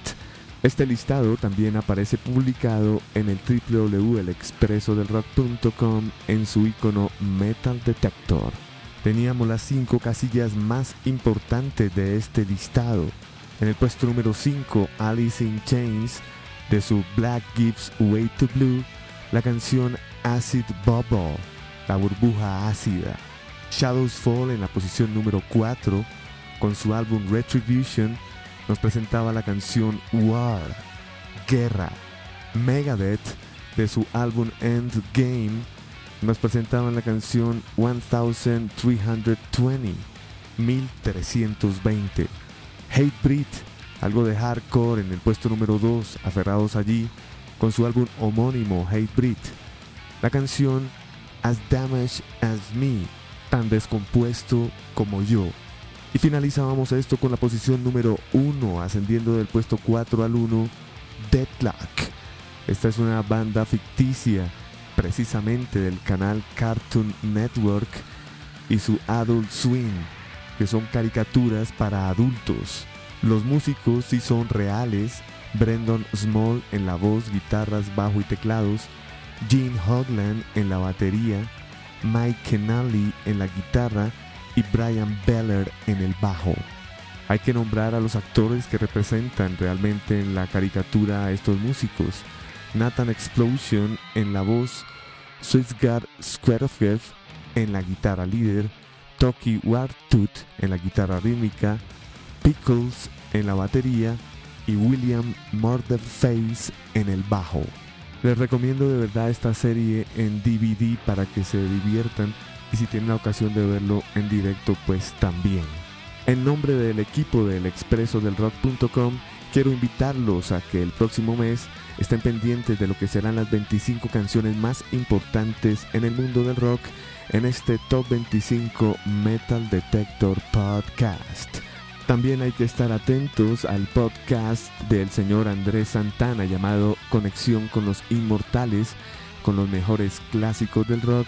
Este listado también aparece publicado en el www.elexpresodelrock.com en su icono Metal Detector. Teníamos las 5 casillas más importantes de este listado. En el puesto número 5, Alice in Chains, de su Black Gives Way to Blue, la canción Acid Bubble, la burbuja ácida. Shadows Fall en la posición número 4, con su álbum Retribution, nos presentaba la canción War, Guerra. Megadeth, de su álbum Endgame, nos presentaban la canción 1320, 1320. Hate Breed, algo de hardcore en el puesto número 2, aferrados allí, con su álbum homónimo Hate Breed. La canción As Damaged as Me, tan descompuesto como yo. Y finalizábamos esto con la posición número 1, ascendiendo del puesto 4 al 1, Deadlock. Esta es una banda ficticia, precisamente del canal Cartoon Network y su Adult Swing, que son caricaturas para adultos. Los músicos sí son reales, Brendan Small en la voz, guitarras, bajo y teclados, Gene Hogland en la batería, Mike Kennelly en la guitarra y Brian Beller en el bajo. Hay que nombrar a los actores que representan realmente en la caricatura a estos músicos. Nathan Explosion en la voz, Swissgard Squarefield en la guitarra líder, Toki Wartooth en la guitarra rítmica, Pickles en la batería y William Murderface en el bajo. Les recomiendo de verdad esta serie en DVD para que se diviertan y si tienen la ocasión de verlo en directo pues también. En nombre del equipo del expreso del rock.com quiero invitarlos a que el próximo mes estén pendientes de lo que serán las 25 canciones más importantes en el mundo del rock en este Top 25 Metal Detector Podcast. También hay que estar atentos al podcast del señor Andrés Santana llamado Conexión con los Inmortales, con los mejores clásicos del rock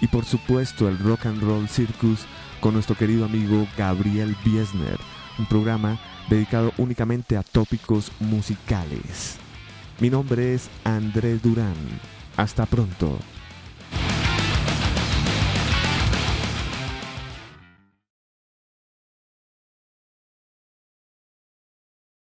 y por supuesto el Rock and Roll Circus con nuestro querido amigo Gabriel Biesner, un programa dedicado únicamente a tópicos musicales. Mi nombre es Andrés Durán. Hasta pronto.